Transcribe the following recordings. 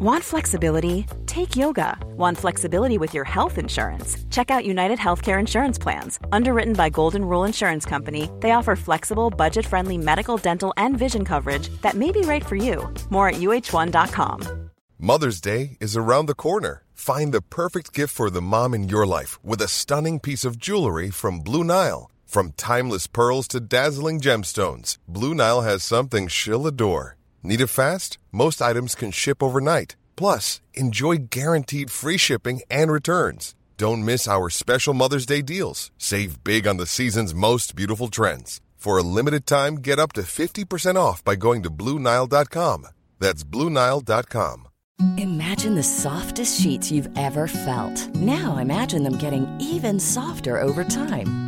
Want flexibility? Take yoga. Want flexibility with your health insurance? Check out United Healthcare Insurance Plans. Underwritten by Golden Rule Insurance Company, they offer flexible, budget friendly medical, dental, and vision coverage that may be right for you. More at uh1.com. Mother's Day is around the corner. Find the perfect gift for the mom in your life with a stunning piece of jewelry from Blue Nile. From timeless pearls to dazzling gemstones, Blue Nile has something she'll adore. Need it fast? Most items can ship overnight. Plus, enjoy guaranteed free shipping and returns. Don't miss our special Mother's Day deals. Save big on the season's most beautiful trends. For a limited time, get up to 50% off by going to BlueNile.com. That's BlueNile.com. Imagine the softest sheets you've ever felt. Now imagine them getting even softer over time.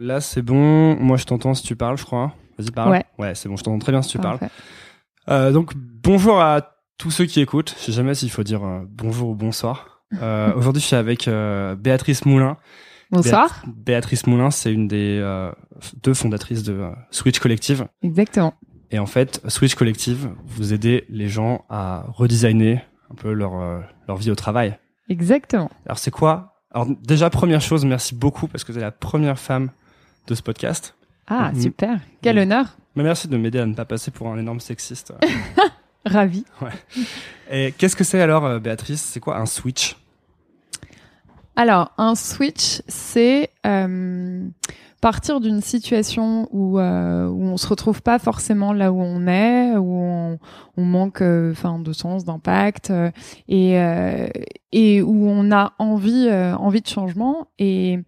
Là, c'est bon. Moi, je t'entends si tu parles, je crois. Vas-y, parle. Ouais. Ouais, c'est bon. Je t'entends très bien si tu Parfait. parles. Euh, donc, bonjour à tous ceux qui écoutent. Je sais jamais s'il faut dire euh, bonjour ou bonsoir. Euh, Aujourd'hui, je suis avec Béatrice Moulin. Bonsoir. Béat- Béatrice Moulin, c'est une des deux fondatrices de Switch Collective. Exactement. Et en fait, Switch Collective, vous aidez les gens à redesigner un peu leur, leur vie au travail. Exactement. Alors, c'est quoi? Alors, déjà, première chose, merci beaucoup parce que vous êtes la première femme de ce podcast. Ah, Mhm. super. Quel honneur. Mais merci de m'aider à ne pas passer pour un énorme sexiste. Ravi. Et qu'est-ce que c'est alors, euh, Béatrice? C'est quoi un switch? Alors, un switch, c'est euh, partir d'une situation où, euh, où on se retrouve pas forcément là où on est, où on, on manque euh, de sens, d'impact, et, et où on a envie, envie de changement. Et,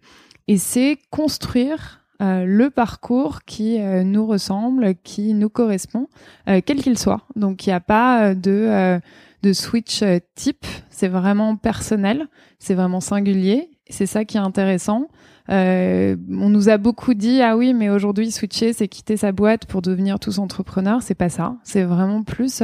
et c'est construire euh, le parcours qui euh, nous ressemble, qui nous correspond, euh, quel qu'il soit. Donc, il n'y a pas de, de switch type, c'est vraiment personnel. C'est vraiment singulier. C'est ça qui est intéressant. On nous a beaucoup dit ah oui mais aujourd'hui switcher c'est quitter sa boîte pour devenir tous entrepreneurs. C'est pas ça. C'est vraiment plus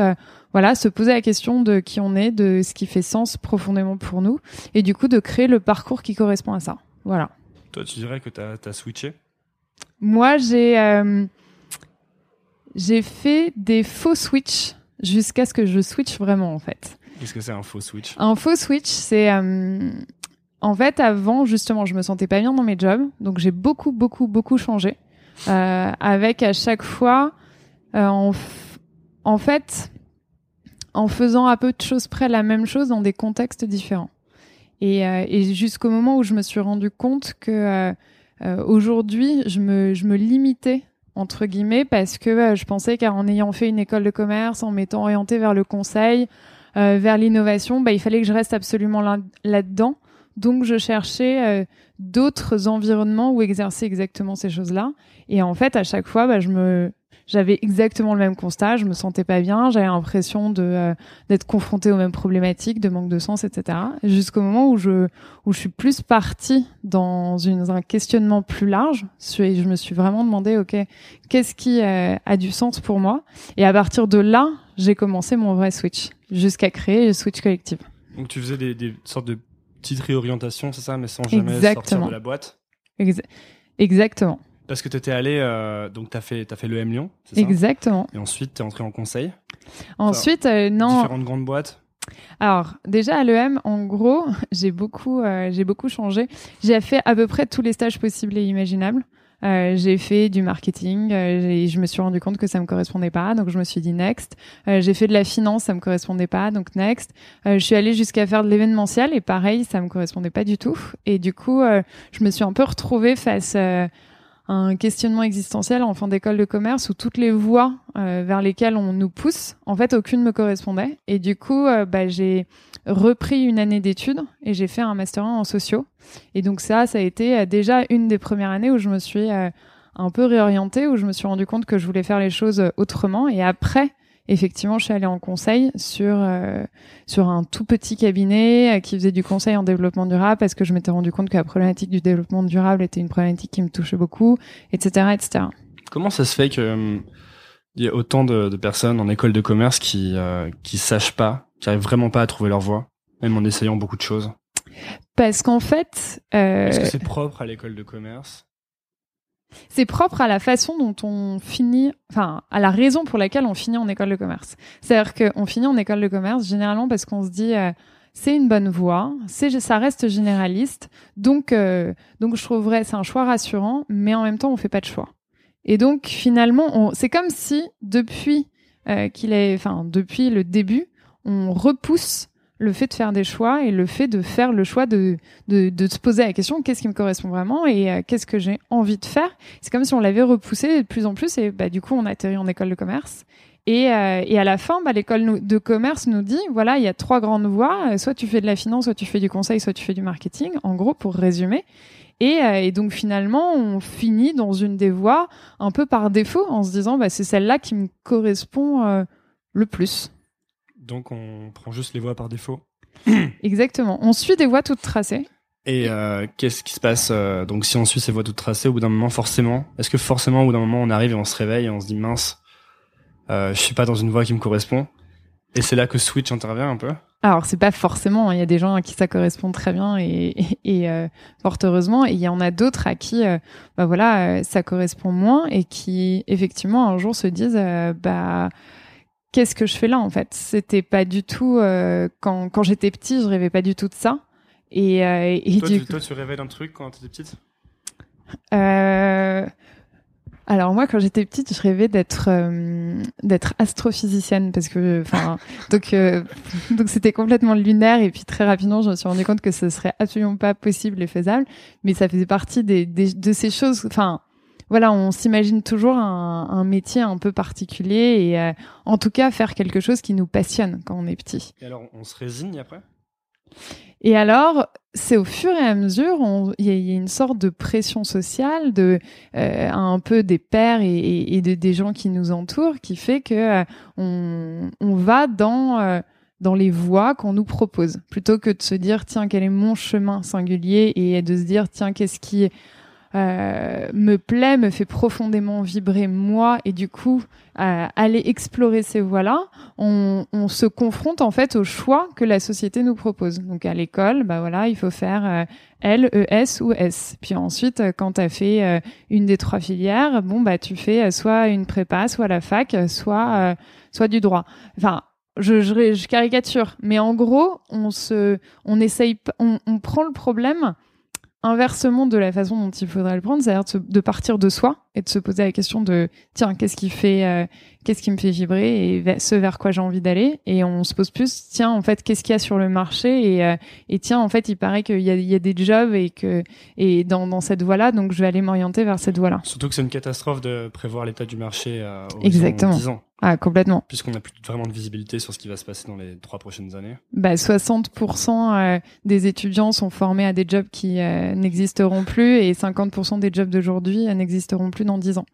voilà se poser la question de qui on est de ce qui fait sens profondément pour nous et du coup de créer le parcours qui correspond à ça. Voilà. Toi, tu dirais que tu as, switché? Moi j'ai euh, j'ai fait des faux switch jusqu'à ce que je switch vraiment en fait Qu'est-ce que c'est un faux switch? Un faux switch, c'est euh, en fait avant justement, je me sentais pas bien dans mes jobs, donc j'ai beaucoup beaucoup beaucoup changé. Euh, avec à chaque fois, euh, en, en fait, en faisant à peu de choses près la même chose dans des contextes différents. Et, euh, et jusqu'au moment où je me suis rendu compte que euh, aujourd'hui, je me, je me limitais entre guillemets parce que euh, je pensais qu'en ayant fait une école de commerce, en m'étant orientée vers le conseil, euh, vers l'innovation, bah, il fallait que je reste absolument là- là-dedans. Donc, je cherchais euh, d'autres environnements où exercer exactement ces choses-là. Et en fait, à chaque fois, bah, je me, j'avais exactement le même constat. Je me sentais pas bien. J'avais l'impression de euh, d'être confrontée aux mêmes problématiques, de manque de sens, etc. Jusqu'au moment où je où je suis plus partie dans une, un questionnement plus large. Et je me suis vraiment demandé, ok, qu'est-ce qui euh, a du sens pour moi? Et à partir de là, j'ai commencé mon vrai switch jusqu'à créer le switch collective. Donc, tu faisais des, des sortes de petites réorientations, c'est ça, mais sans jamais sortir Exactement. de la boîte? Exa- exactement, Parce que tu étais allé, euh, donc tu as fait, as fait le M Lyon, c'est ça? Exactement. Et ensuite, tu es entré en conseil? Ensuite, euh, non. Différentes grandes boîtes? Alors déjà à l'EM, en gros, j'ai beaucoup, euh, j'ai beaucoup changé. J'ai fait à peu près tous les stages possibles et imaginables. Euh, j'ai fait du marketing, euh, je me suis rendu compte que ça me correspondait pas, donc je me suis dit next. Euh, j'ai fait de la finance, ça me correspondait pas, donc next. Je suis allée jusqu'à faire de l'événementiel et pareil, ça me correspondait pas du tout. Et du coup, je me suis un peu retrouvée face un questionnement existentiel en fin d'école de commerce où toutes les voies euh, vers lesquelles on nous pousse, en fait, aucune me correspondait. Et du coup, euh, bah, j'ai repris une année d'études et j'ai fait un master 1 en sociaux. Et donc ça, ça a été euh, déjà une des premières années où je me suis un peu réorientée, où je me suis rendu compte que je voulais faire les choses autrement. Et après, effectivement, je suis allée en conseil sur euh, sur un tout petit cabinet euh, qui faisait du conseil en développement durable parce que je m'étais rendu compte que la problématique du développement durable était une problématique qui me touchait beaucoup, etc., etc. Comment ça se fait que il y a autant de, de, personnes en école de commerce qui qui sachent pas, qui arrivent vraiment pas à trouver leur voie, même en essayant beaucoup de choses? Parce qu'en fait, est-ce que c'est propre à l'école de commerce? C'est propre à la façon dont on finit, enfin, à la raison pour laquelle on finit en école de commerce. C'est-à-dire qu'on finit en école de commerce généralement parce qu'on se dit, euh, c'est une bonne voie, c'est, ça reste généraliste, donc, euh, donc je trouverais c'est un choix rassurant, mais en même temps, on fait pas de choix. Et donc, finalement, c'est comme si depuis euh, qu'il est, enfin, depuis le début, on repousse le fait de faire des choix et le fait de faire le choix de, de, de se poser la question qu'est-ce qui me correspond vraiment et euh, qu'est-ce que j'ai envie de faire? C'est comme si on l'avait repoussé de plus en plus et bah, du coup on atterrit en école de commerce. Et, euh, et à la fin, bah, l'école de commerce nous dit voilà, il y a trois grandes voies. Soit tu fais de la finance, soit tu fais du conseil, soit tu fais du marketing. En gros, pour résumer. Et, euh, et, donc finalement, on finit dans une des voies un peu par défaut en se disant bah, c'est celle-là qui me correspond le plus. Donc on prend juste les voies par défaut. Exactement. On suit des voies toutes tracées. Et euh, qu'est-ce qui se passe euh, Donc si on suit ces voies toutes tracées, au bout d'un moment, forcément, est-ce que forcément, au bout d'un moment, on arrive et on se réveille et on se dit mince, euh, je suis pas dans une voie qui me correspond? Et c'est là que Switch intervient un peu? Alors c'est pas forcément. Hein. Il y a des gens à qui ça correspond très bien et, et, euh, fort heureusement, et il y en a d'autres à qui, euh, bah voilà, ça correspond moins et qui effectivement un jour se disent, bah qu'est-ce que je fais là en fait? C'était pas du tout euh, quand quand j'étais petit, je rêvais pas du tout de ça. Et, euh, et toi, du tu, toi, tu rêvais d'un truc quand t'étais petite? Euh... Alors moi, quand j'étais petite, je rêvais d'être euh, d'être astrophysicienne parce que, enfin, donc euh, donc c'était complètement lunaire et puis très rapidement, je me suis rendu compte que ce serait absolument pas possible et faisable. Mais ça faisait partie des, des de ces choses. Enfin, voilà, on s'imagine toujours un, un, métier un peu particulier et euh, en tout cas faire quelque chose qui nous passionne quand on est petit. Et alors, on se résigne après? Et alors, c'est au fur et à mesure, il y, y, a une sorte de pression sociale, de euh, un peu des pères et, et, et de, des gens qui nous entourent, qui fait que euh, on, on, va dans euh, dans les voies qu'on nous propose, plutôt que de se dire tiens quel est mon chemin singulier et de se dire tiens qu'est-ce qui euh, me plaît, me fait profondément vibrer moi, et du coup, euh, aller explorer ces voies-là, on, on, se confronte en fait au choix que la société nous propose. Donc à l'école, bah voilà, il faut faire euh, L, E, S ou S. Puis ensuite, euh, quand tu as fait euh, une des trois filières, bon bah tu fais soit une prépa, soit la fac, soit soit du droit. Enfin, je, je, je, caricature, mais en gros, on se, on essaye, on, on prend le problème inversement de la façon dont il faudrait le prendre, c'est-à-dire de, partir de soi et de se poser la question de tiens qu'est-ce qui fait euh, qu'est-ce qui me fait vibrer et ce vers quoi j'ai envie d'aller? Et on se pose plus tiens en fait qu'est-ce qu'il y a sur le marché? Et, euh, et tiens en fait il paraît qu'il y a, il y a des jobs et que et dans, dans cette voie là donc je vais aller m'orienter vers cette voie là surtout que c'est une catastrophe de prévoir l'état du marché à exactement 10 ans. Ah, complètement. Puisqu'on n'a plus vraiment de visibilité sur ce qui va se passer dans les trois prochaines années. Bah, 60% euh, des étudiants sont formés à des jobs qui euh, n'existeront plus et 50% des jobs d'aujourd'hui euh, n'existeront plus dans 10 ans.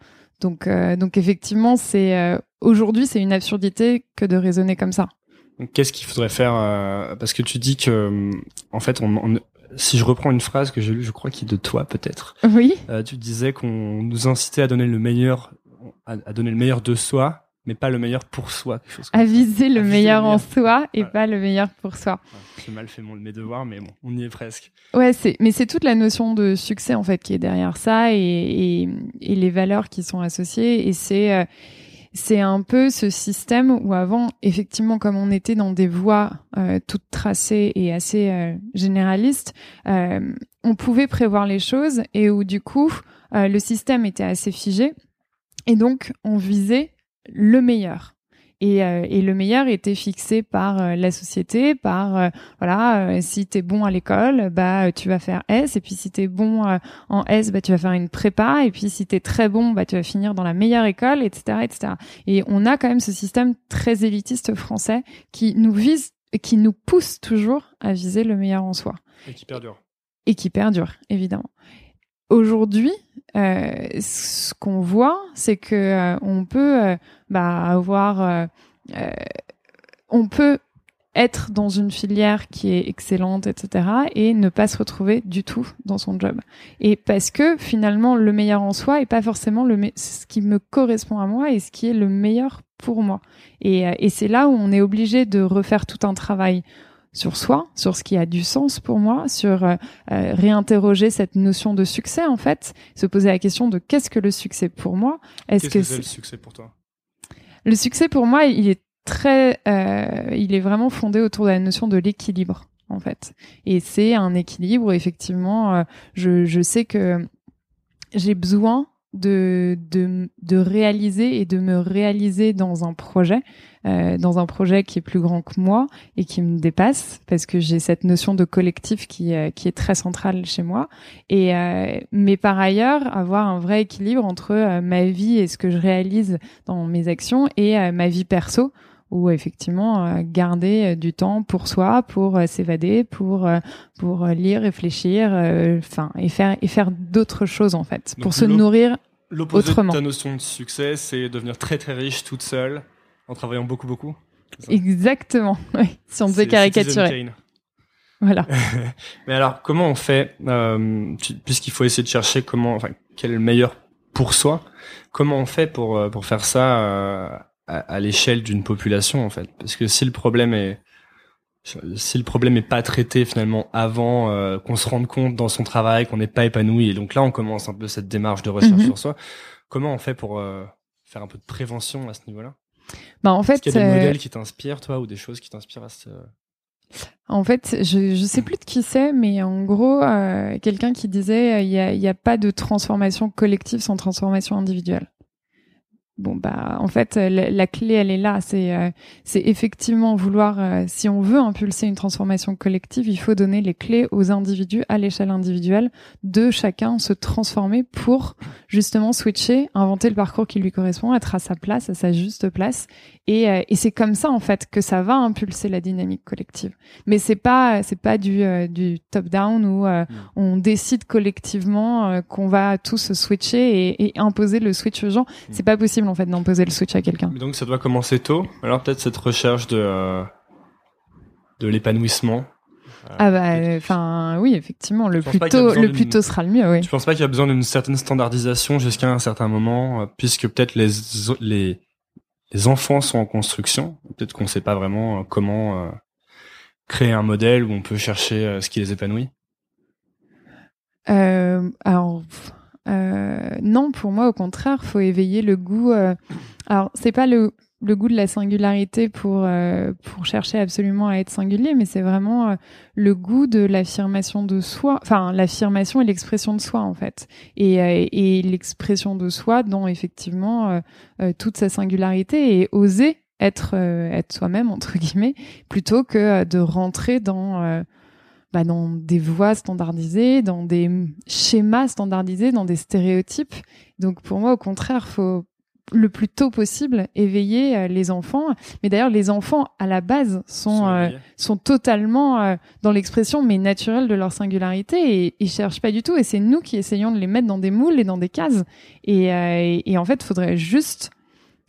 Donc, donc effectivement, c'est aujourd'hui, c'est une absurdité que de raisonner comme ça. Qu'est-ce qu'il faudrait faire Parce que tu dis que, en fait, on, on, si je reprends une phrase que j'ai lue, je crois qu'il est de toi peut-être. Oui. tu disais qu'on nous incitait à donner le meilleur, à, à donner le meilleur de soi mais pas le meilleur pour soi. Quelque à viser le meilleur en soi et pas le meilleur pour soi. J'ai mal fait mon, mes devoirs, mais bon, on y est presque. Ouais, c'est, mais c'est toute la notion de succès en fait qui est derrière ça et, et, et les valeurs qui sont associées. Et c'est, euh, c'est un peu ce système où avant, effectivement, comme on était dans des voies euh, toutes tracées et assez euh, généralistes, euh, on pouvait prévoir les choses et où du coup, euh, le système était assez figé. Et donc, on visait le meilleur. Et, euh, et, le meilleur était fixé par euh, la société, par euh, voilà, si t'es bon à l'école, bah tu vas faire S, et puis si t'es bon en S, bah tu vas faire une prépa, et puis si t'es très bon, bah tu vas finir dans la meilleure école, etc., etc. Et on a quand même ce système très élitiste français qui nous vise, qui nous pousse toujours à viser le meilleur en soi. Et qui perdure. Et qui perdure, évidemment. Aujourd'hui, euh, ce qu'on voit, c'est que euh, on peut euh, bah, avoir on peut être dans une filière qui est excellente, etc., et ne pas se retrouver du tout dans son job. Et parce que finalement, le meilleur en soi est pas forcément le ce qui me correspond à moi et ce qui est le meilleur pour moi. Et, et c'est là où on est obligé de refaire tout un travail sur soi, sur ce qui a du sens pour moi, sur euh, euh, réinterroger cette notion de succès en fait, se poser la question de qu'est-ce que le succès pour moi? Est-ce que, c'est le succès pour toi? Le succès pour moi, il est très, euh, il est vraiment fondé autour de la notion de l'équilibre en fait. Et c'est un équilibre effectivement. Euh, je, je sais que j'ai besoin de, de, de réaliser et de me réaliser dans un projet, euh, dans un projet qui est plus grand que moi et qui me dépasse, parce que j'ai cette notion de collectif qui, euh, qui est très centrale chez moi. Et euh, mais par ailleurs, avoir un vrai équilibre entre euh, ma vie et ce que je réalise dans mes actions et ma vie perso ou effectivement garder du temps pour soi, pour s'évader, pour pour lire, réfléchir, enfin et faire et faire d'autres choses en fait, pour se nourrir autrement. ta notion de succès, c'est devenir très très riche toute seule en travaillant beaucoup beaucoup. Exactement. Oui, si on devait caricaturer. Voilà. Mais alors, comment on fait, puisqu'il faut essayer de chercher comment, enfin, quel est le meilleur pour soi, comment on fait pour pour faire ça à, l'échelle d'une population en fait? Parce que si le problème est si le problème est pas traité finalement avant euh, qu'on se rende compte dans son travail qu'on n'est pas épanoui et donc là on commence un peu cette démarche de recherche mhm. sur soi comment on fait pour euh, faire un peu de prévention à ce niveau-là? Bah en fait est-ce qu'il y a des euh, modèles qui t'inspirent toi ou des choses qui t'inspirent à ce en fait, je je sais plus de qui c'est, mais en gros, quelqu'un qui disait il y a, y a pas de transformation collective sans transformation individuelle bon bah en fait la, clé elle est là. C'est euh, c'est effectivement vouloir euh, si on veut impulser une transformation collective il faut donner les clés aux individus à l'échelle individuelle de chacun se transformer pour justement switcher inventer le parcours qui lui correspond être à sa place à sa juste place. Et, euh, et c'est comme ça en fait que ça va impulser la dynamique collective. Mais c'est pas c'est pas du du top down où mm. on décide collectivement qu'on va tous switcher et, et imposer le switch aux gens. Mm. c'est pas possible en fait d'imposer le switch à quelqu'un. Donc ça doit commencer tôt. Alors peut-être cette recherche de euh, de l'épanouissement. Euh, ah bah enfin oui effectivement le plus tôt le plus tôt sera le mieux oui. Je pense pas qu'il y a besoin d'une certaine standardisation jusqu'à un certain moment euh, puisque peut-être les les les enfants sont en construction? Peut-être qu'on sait pas vraiment comment créer un modèle où on peut chercher ce qui les épanouit? alors non, pour moi, au contraire, faut éveiller le goût. Euh... Alors, c'est pas le, goût de la singularité pour euh, pour chercher absolument à être singulier, mais c'est vraiment euh, le goût de l'affirmation de soi, enfin l'affirmation et l'expression de soi en fait, et, euh, et l'expression de soi dans effectivement toute sa singularité et oser être être soi-même entre guillemets plutôt que de rentrer dans bah, dans des voies standardisées, dans des schémas standardisés, dans des stéréotypes. Donc pour moi, au contraire, faut le plus tôt possible éveiller euh, les enfants. Mais d'ailleurs, les enfants à la base sont euh, sont totalement euh, dans l'expression mais naturelle de leur singularité et ils cherchent pas du tout. Et c'est nous qui essayons de les mettre dans des moules et dans des cases. Et, et, en fait, il faudrait juste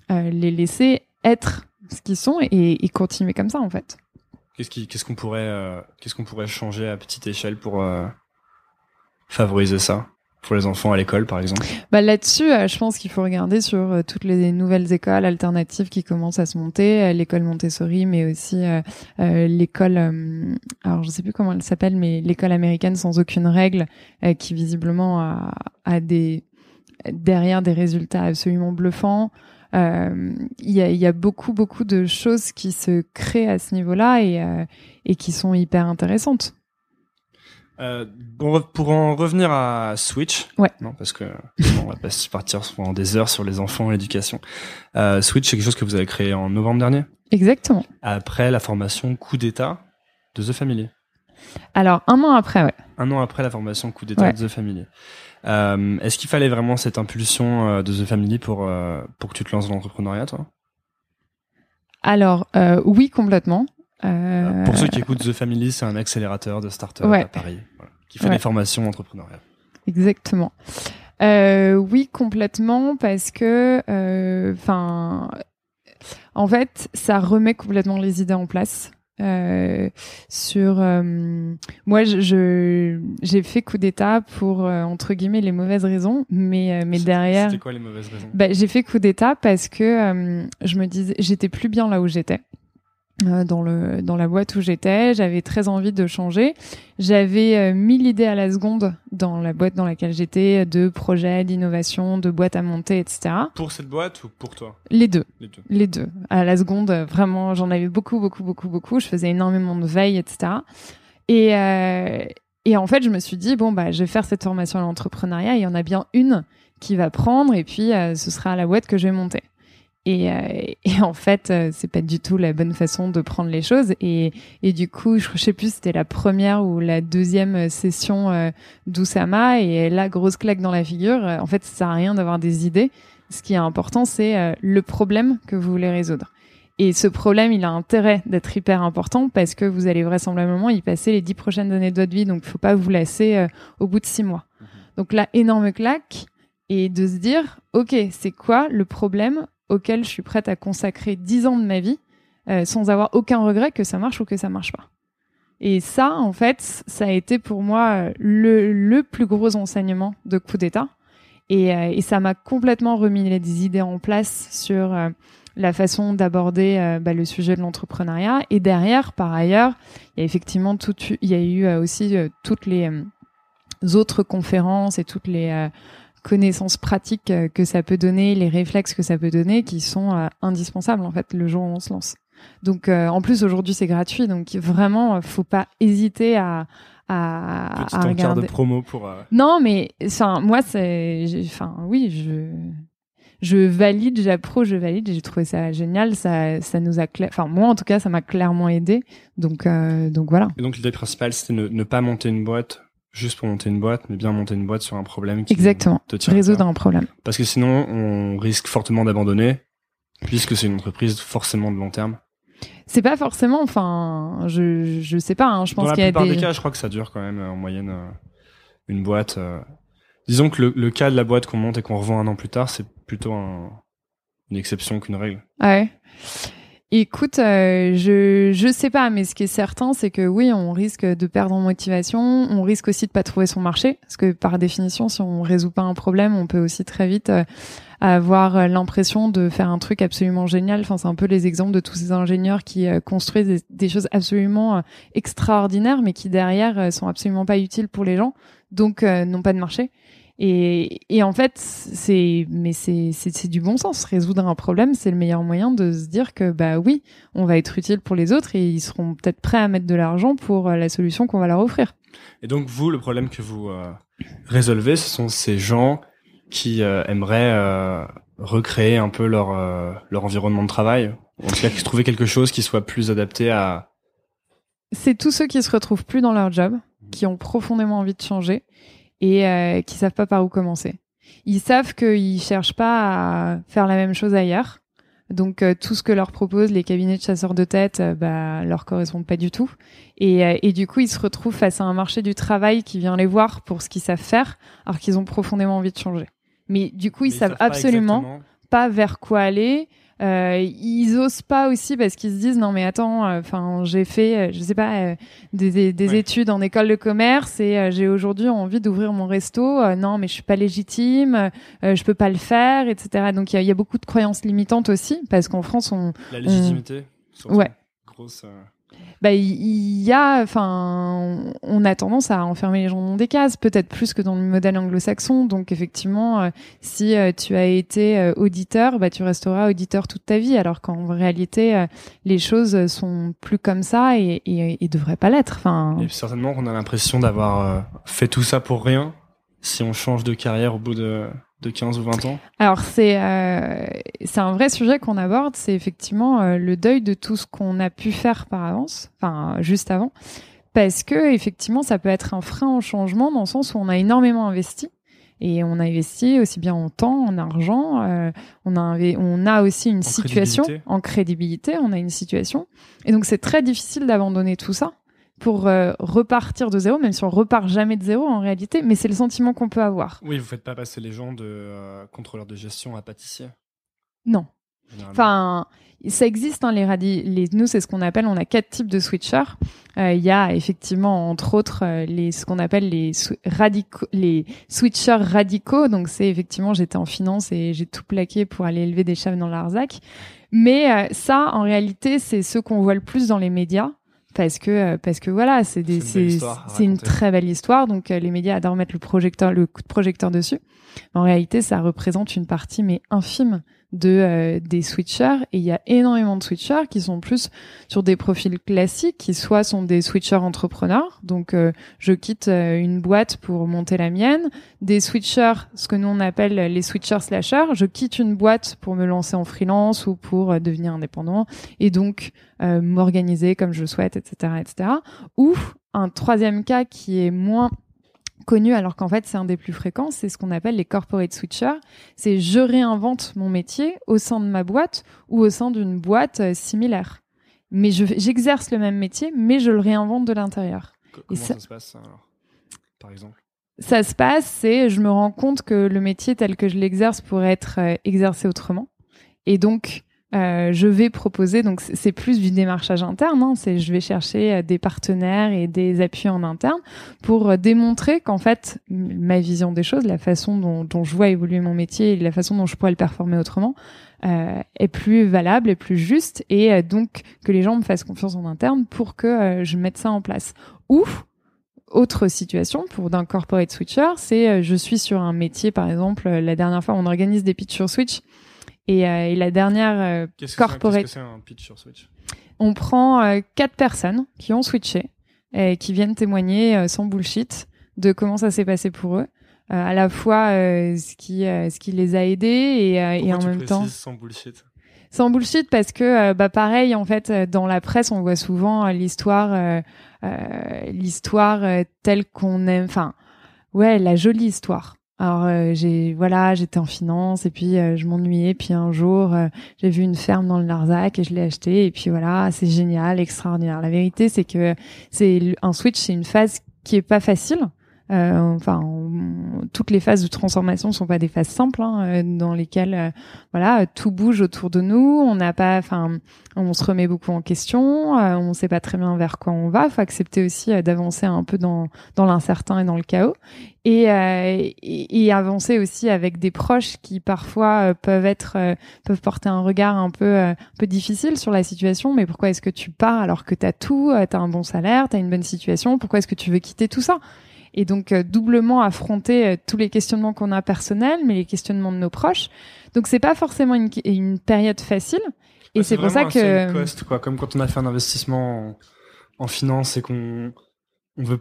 les laisser être ce qu'ils sont et, et continuer comme ça en fait. Qu'est-ce qu'on pourrait, euh, qu'est-ce qu'on pourrait changer à petite échelle pour euh, favoriser ça pour les enfants à l'école, par exemple? Bah Là-dessus, euh, je pense qu'il faut regarder sur toutes les nouvelles écoles alternatives qui commencent à se monter, l'école Montessori, mais aussi l'école, alors je sais plus comment elle s'appelle, mais l'école américaine sans aucune règle, qui visiblement a, derrière des résultats absolument bluffants. Euh, il y, a, y, a, beaucoup beaucoup de choses qui se créent à ce niveau-là et, euh, et qui sont hyper intéressantes. Euh, pour en revenir à Switch, ouais. non, parce que on va pas partir pendant des heures sur les enfants et l'éducation. Switch, c'est quelque chose que vous avez créé en novembre dernier? Exactement. Après la formation coup d'état de The Family. Alors un an après, ouais. Un an après la formation coup d'état de The Family. Euh, Est-ce qu'il fallait vraiment cette impulsion euh, de The Family pour, euh, pour que tu te lances dans l'entrepreneuriat, toi? Alors, oui, complètement. pour ceux qui écoutent The Family, c'est un accélérateur de start à Paris qui fait des formations d'entrepreneuriat. Exactement. oui, complètement, parce que, enfin, En fait, ça remet complètement les idées en place. Euh, sur euh, moi je j'ai fait coup d'état pour euh, entre guillemets les mauvaises raisons mais mais derrière c'était quoi les mauvaises raisons? Bah, j'ai fait coup d'état parce que je me disais j'étais plus bien là où j'étais euh, dans le dans la boîte où j'étais. J'avais très envie de changer. J'avais euh, mille idées à la seconde dans la boîte dans laquelle j'étais, de projets, d'innovation, de boîtes à monter, etc. Pour cette boîte ou pour toi? Les deux. Les deux. Les deux. À la seconde, vraiment, j'en avais beaucoup, beaucoup, beaucoup, beaucoup. Je faisais énormément de veille, etc. Et euh, et en fait, je me suis dit bon bah, je vais faire cette formation à l'entrepreneuriat. Il y en a bien une qui va prendre, et puis ce sera la boîte que je vais monter. Et, euh, et, en fait, euh, c'est pas du tout la bonne façon de prendre les choses. Et, et du coup, je, sais plus, c'était la première ou la deuxième session euh, d'Oussama. Et la grosse claque dans la figure. En fait, ça sert à rien d'avoir des idées. Ce qui est important, c'est euh, le problème que vous voulez résoudre. Et ce problème, il a intérêt d'être hyper important parce que vous allez vraisemblablement y passer les dix prochaines années de votre vie. Donc, faut pas vous lasser au bout de six mois. Mhm. Donc là, énorme claque. Et de se dire, OK, c'est quoi le problème auquel je suis prête à consacrer 10 ans de ma vie euh, sans avoir aucun regret que ça marche ou que ça marche pas. Et ça, en fait, ça a été pour moi euh, le, plus gros enseignement de coup d'État. Et, euh, et, ça m'a complètement remis les idées en place sur la façon d'aborder bah, le sujet de l'entrepreneuriat. Et derrière, par ailleurs, il y a effectivement tout, il y a eu aussi toutes les autres conférences et toutes les connaissances pratiques euh, que ça peut donner, les réflexes que ça peut donner, qui sont euh, indispensables en fait le jour où on se lance. Donc euh, en plus aujourd'hui c'est gratuit, donc vraiment faut pas hésiter à à, à regarder. de promo pour. Non mais enfin moi c'est enfin oui je je valide, j'approuve, je valide. J'ai trouvé ça génial. Ça, ça nous a, enfin moi en tout cas, ça m'a clairement aidé. Donc, donc voilà. Et donc l'idée principale, c'était ne, ne, pas monter une boîte juste pour monter une boîte, mais bien monter une boîte sur un problème qui Exactement. te résoudre un problème. Parce que sinon, on risque fortement d'abandonner, puisque c'est une entreprise forcément de long terme. C'est pas forcément, enfin, je je sais pas. Hein, je pense qu'il y a des. Dans la plupart des cas, je crois que ça dure quand même en moyenne euh, une boîte. Euh. Disons que le, le, cas de la boîte qu'on monte et qu'on revend un an plus tard, c'est plutôt un, une exception qu'une règle. Ouais. Écoute, euh, je je sais pas, mais ce qui est certain, c'est que oui, on risque de perdre en motivation, on risque aussi de pas trouver son marché, parce que par définition, si on résout pas un problème, on peut aussi très vite euh, avoir l'impression de faire un truc absolument génial. Enfin, c'est un peu les exemples de tous ces ingénieurs qui euh, construisent des, choses absolument extraordinaires, mais qui derrière sont absolument pas utiles pour les gens, donc n'ont pas de marché. Et, et en fait, c'est mais c'est du bon sens. Résoudre un problème, c'est le meilleur moyen de se dire que bah oui, on va être utile pour les autres et ils seront peut-être prêts à mettre de l'argent pour euh, la solution qu'on va leur offrir. Et donc vous, le problème que vous euh, résolvez, ce sont ces gens qui euh, aimeraient recréer un peu leur leur environnement de travail, en tout cas qui trouver quelque chose qui soit plus adapté à. C'est tous ceux qui se retrouvent plus dans leur job, qui ont profondément envie de changer et euh, qui savent pas par où commencer. Ils savent qu'ils cherchent pas à faire la même chose ailleurs. Donc euh, tout ce que leur proposent les cabinets de chasseurs de tête, euh, bah, leur correspond pas du tout. Et, euh, et, du coup, ils se retrouvent face à un marché du travail qui vient les voir pour ce qu'ils savent faire, alors qu'ils ont profondément envie de changer. Mais du coup, ils, savent, absolument pas vers quoi aller. Euh, ils osent pas aussi parce qu'ils se disent non mais attends, euh, enfin j'ai fait, euh, je sais pas, euh, des, des études en école de commerce et j'ai aujourd'hui envie d'ouvrir mon resto. non mais je suis pas légitime, je peux pas le faire, etc. Donc il y a, y a, beaucoup de croyances limitantes aussi parce qu'en France on la légitimité. Ouais. Grosse bah il y a enfin on a tendance à enfermer les gens dans des cases peut-être plus que dans le modèle anglo-saxon. Donc effectivement euh, si euh, tu as été euh, auditeur bah tu resteras auditeur toute ta vie alors qu'en réalité les choses sont plus comme ça et, et, et devraient pas l'être. Enfin certainement qu'on a l'impression d'avoir fait tout ça pour rien si on change de carrière au bout de de 15 ou 20 ans Alors c'est euh, c'est un vrai sujet qu'on aborde, c'est effectivement euh, le deuil de tout ce qu'on a pu faire par avance, enfin juste avant, parce que effectivement ça peut être un frein au changement dans le sens où on a énormément investi. Et on a investi aussi bien en temps, en argent, euh, on a on a aussi une situation en crédibilité, on a une situation. Et donc c'est très difficile d'abandonner tout ça pour euh, repartir de zéro, même si on repart jamais de zéro en réalité, mais c'est le sentiment qu'on peut avoir. Oui, vous faites pas passer les gens de euh, contrôleur de gestion à pâtissier. Non. Enfin, ça existe, hein, les nous, c'est ce qu'on appelle, on a quatre types de switchers. Euh, Il y a effectivement, entre autres, euh, les, ce qu'on appelle les, radicaux, les switchers radicaux. Donc, c'est effectivement, j'étais en finance et j'ai tout plaqué pour aller élever des chefs dans l'Arzac. Mais euh, ça, en réalité, c'est ce qu'on voit le plus dans les médias. Parce que, euh, parce que voilà, c'est des, C'est une très belle histoire. Donc, euh, les médias adorent mettre le projecteur, le coup de projecteur dessus. En réalité, ça représente une partie, mais infime, de euh, des switchers. Et il y a énormément de switchers qui sont plus sur des profils classiques qui soit sont des switchers entrepreneurs. Donc euh, je quitte euh, une boîte pour monter la mienne. Des switchers ce que nous on appelle les switchers slashers je quitte une boîte pour me lancer en freelance ou pour euh, devenir indépendant et donc euh, m'organiser comme je souhaite etc etc ou un troisième cas qui est moins connu alors qu'en fait c'est un des plus fréquents, c'est ce qu'on appelle les corporate switchers. C'est je réinvente mon métier au sein de ma boîte ou au sein d'une boîte euh, similaire. Mais je- j'exerce le même métier, mais je le réinvente de l'intérieur. Co- Comment ça- ça... se passe alors Par exemple? Ça se passe, c'est je me rends compte que le métier tel que je l'exerce pourrait être euh, exercé autrement. Et donc, euh, je vais proposer, donc c'est plus du démarchage interne, hein, c'est je vais chercher euh, des partenaires et des appuis en interne pour euh, démontrer qu'en fait, ma vision des choses, la façon dont, dont je vois évoluer mon métier et la façon dont je pourrais le performer autrement, euh, est plus valable, est plus juste, et euh, donc que les gens me fassent confiance en interne pour que euh, je mette ça en place. Ou autre situation pour d'un corporate switcher, c'est je suis sur un métier, par exemple, la dernière fois, on organise des pitchs sur Switch. Et, euh, et la dernière euh, Qu'est-ce que c'est un- corporate, qu'est-ce que c'est un pitch sur Switch? On prend euh, quatre personnes qui ont switché et qui viennent témoigner euh, sans bullshit de comment ça s'est passé pour eux, Euh, à la fois euh, ce qui euh, ce qui les a aidés et, euh, et en tu même temps sans bullshit? Sans bullshit parce que bah pareil en fait dans la presse on voit souvent l'histoire euh, euh, l'histoire telle qu'on aime enfin ouais la jolie histoire alors euh, j'ai voilà j'étais en finance et puis euh, je m'ennuyais. Puis un jour euh, j'ai vu une ferme dans le Larzac et je l'ai acheté et puis voilà c'est génial extraordinaire. La vérité c'est que c'est un switch c'est une phase qui est pas facile euh, enfin, toutes les phases de transformation sont pas des phases simples, hein, euh, dans lesquelles, euh, voilà, tout bouge autour de nous. On n'a pas, enfin, on se remet beaucoup en question. euh, on sait pas très bien vers quoi on va. Faut accepter aussi d'avancer un peu dans dans l'incertain et dans le chaos, et, et et avancer aussi avec des proches qui parfois peuvent être peuvent porter un regard un peu un peu difficile sur la situation. Mais pourquoi est-ce que tu pars alors que t'as tout, t'as un bon salaire, t'as une bonne situation? Pourquoi est-ce que tu veux quitter tout ça? Et donc euh, doublement affronter euh, tous les questionnements qu'on a personnels, mais les questionnements de nos proches. Donc c'est pas forcément une, une période facile. Et Ouais, c'est pour ça que cost, quoi. Comme quand on a fait un investissement en, en finance et qu'on on veut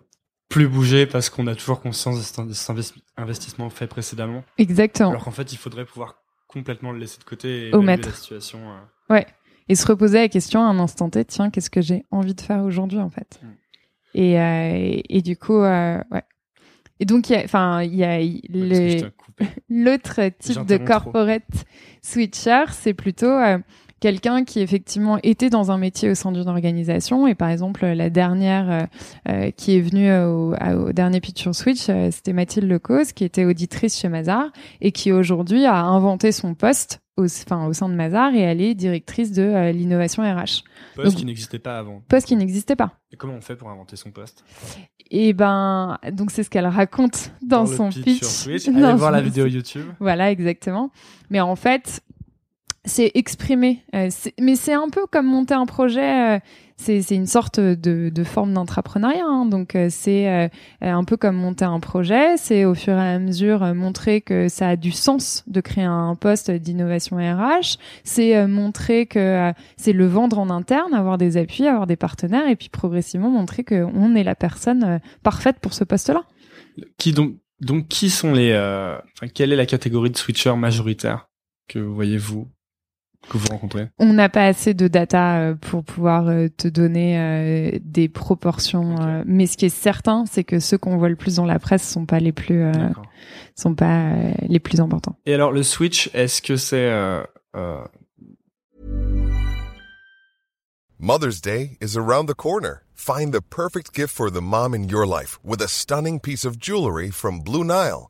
plus bouger parce qu'on a toujours conscience de cet, investissement fait précédemment. exactement. Alors qu'en fait, il faudrait pouvoir complètement le laisser de côté et Omettre. la situation. euh. Ouais. Et se reposer la question à un instant T, tiens, qu'est-ce que j'ai envie de faire aujourd'hui en fait? Mm. Et, euh, et, et du coup, euh, ouais. Et donc, il y a, enfin, il y a Ouais. L'autre type de trop. corporate switcher, c'est plutôt euh, quelqu'un qui effectivement était dans un métier au sein d'une organisation. Et par exemple, la dernière euh, qui est venue au, au dernier pitch sur Switch, euh, c'était Mathilde Lecause, qui était auditrice chez Mazar et qui aujourd'hui a inventé son poste au, enfin, au sein de Mazar et elle est directrice de euh, l'innovation RH. Poste Donc- qui n'existait pas avant. Poste qui n'existait pas. Et comment on fait pour inventer son poste? Et ben, donc c'est ce qu'elle raconte dans, le son pitch, pitch. sur Switch. Dans Allez voir la vidéo YouTube. Voilà, exactement. Mais en fait, c'est exprimer. Euh, mais c'est un peu comme monter un projet. euh, c'est une sorte de, de forme d'entrepreneuriat. hein. Donc euh, c'est euh, un peu comme monter un projet. C'est au fur et à mesure euh, montrer que ça a du sens de créer un poste d'innovation RH. C'est euh, montrer que c'est le vendre en interne, avoir des appuis, avoir des partenaires, et puis progressivement montrer qu'on est la personne parfaite pour ce poste-là. Qui donc, donc qui sont les, quelle est la catégorie de switchers majoritaire que voyez vous, que vous rencontrez On n'a pas assez de data euh, pour pouvoir euh, te donner euh, des proportions, mais ce qui est certain, c'est que ceux qu'on voit le plus dans la presse sont pas les plus, sont pas les plus importants. Et alors le switch, est-ce que c'est euh, euh, Mother's Day is around the corner. Find the perfect gift for the mom in your life with a stunning piece of jewelry from Blue Nile.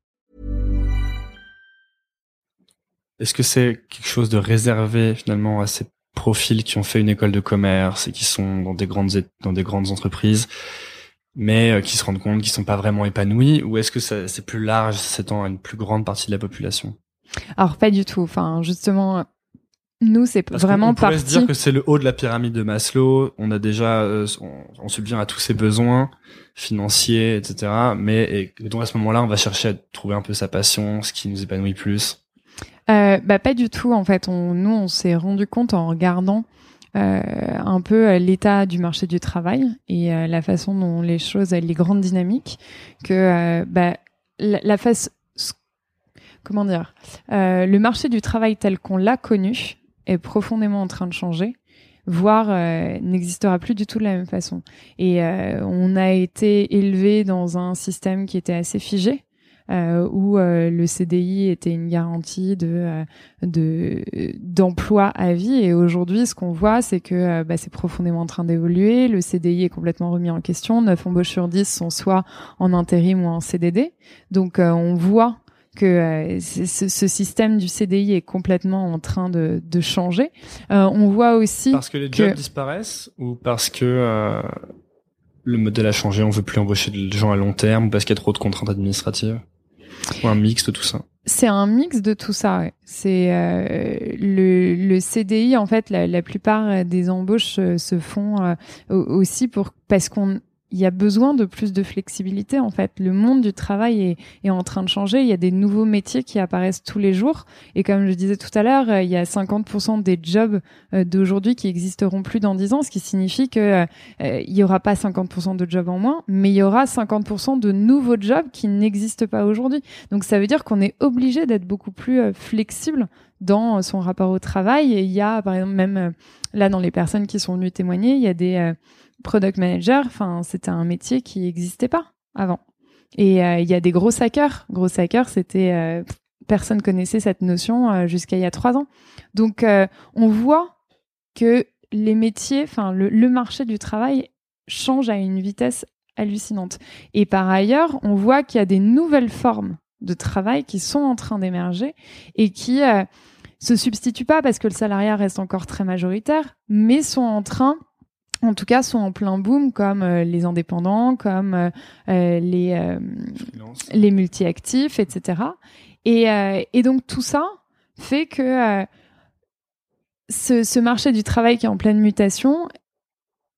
Est-ce que c'est quelque chose de réservé finalement à ces profils qui ont fait une école de commerce et qui sont dans des grandes dans des grandes entreprises, mais euh, qui se rendent compte qu'ils sont pas vraiment épanouis, ou est-ce que c'est plus large, s'étend à une plus grande partie de la population? Alors pas du tout. Enfin, justement, nous c'est vraiment on pourrait se dire que c'est le haut de la pyramide de Maslow. On a déjà, euh, on, on subvient à tous ses besoins financiers, etc. Mais et donc à ce moment-là, on va chercher à trouver un peu sa passion, ce qui nous épanouit plus. Euh, bah pas du tout en fait. Nous on s'est rendu compte en regardant euh, un peu euh, l'état du marché du travail et la façon dont les choses, les grandes dynamiques, que bah, la, face, comment dire, le marché du travail tel qu'on l'a connu est profondément en train de changer voire n'existera plus du tout de la même façon. Et on a été élevé dans un système qui était assez figé, où euh, le CDI était une garantie de euh, de d'emploi à vie. Et aujourd'hui ce qu'on voit c'est que euh, bah, c'est profondément en train d'évoluer. Le CDI est complètement remis en question. 9 embauches sur 10 sont soit en intérim ou en CDD donc euh, on voit que euh, ce, ce système du CDI est complètement en train de, de changer. Euh, on voit aussi Parce que les que- jobs disparaissent ou parce que euh, le modèle a changé, on veut plus embaucher de gens à long terme ou parce qu'il y a trop de contraintes administratives? Un mix de tout ça. C'est un mix de tout ça. C'est euh, le, le CDI en fait. La, la plupart des embauches euh, se font euh, au- aussi pour parce qu'on il y a besoin de plus de flexibilité en fait. Le monde du travail est, est en train de changer. Il y a des nouveaux métiers qui apparaissent tous les jours. Et comme je disais tout à l'heure, euh, il y a 50% des jobs euh, d'aujourd'hui qui existeront plus dans 10 ans, ce qui signifie que euh, euh, il y aura pas 50% de jobs en moins, mais il y aura 50% de nouveaux jobs qui n'existent pas aujourd'hui. Donc ça veut dire qu'on est obligé d'être beaucoup plus flexible dans son rapport au travail. Et il y a, par exemple, même là dans les personnes qui sont venues témoigner, il y a des euh, product managers. Enfin, c'était un métier qui n'existait pas avant. Et euh, il y a des gros hackers. Gros hackers, c'était euh, personne connaissait cette notion euh, jusqu'à il y a trois ans. Donc on voit que les métiers, enfin le, marché du travail change à une vitesse hallucinante. Et par ailleurs, on voit qu'il y a des nouvelles formes de travail qui sont en train d'émerger et qui se substituent pas parce que le salariat reste encore très majoritaire, mais sont en train en tout cas, sont en plein boom comme euh, les indépendants, comme euh, euh, les, euh, les multi-actifs, etc. Et, et donc tout ça fait que ce, ce marché du travail qui est en pleine mutation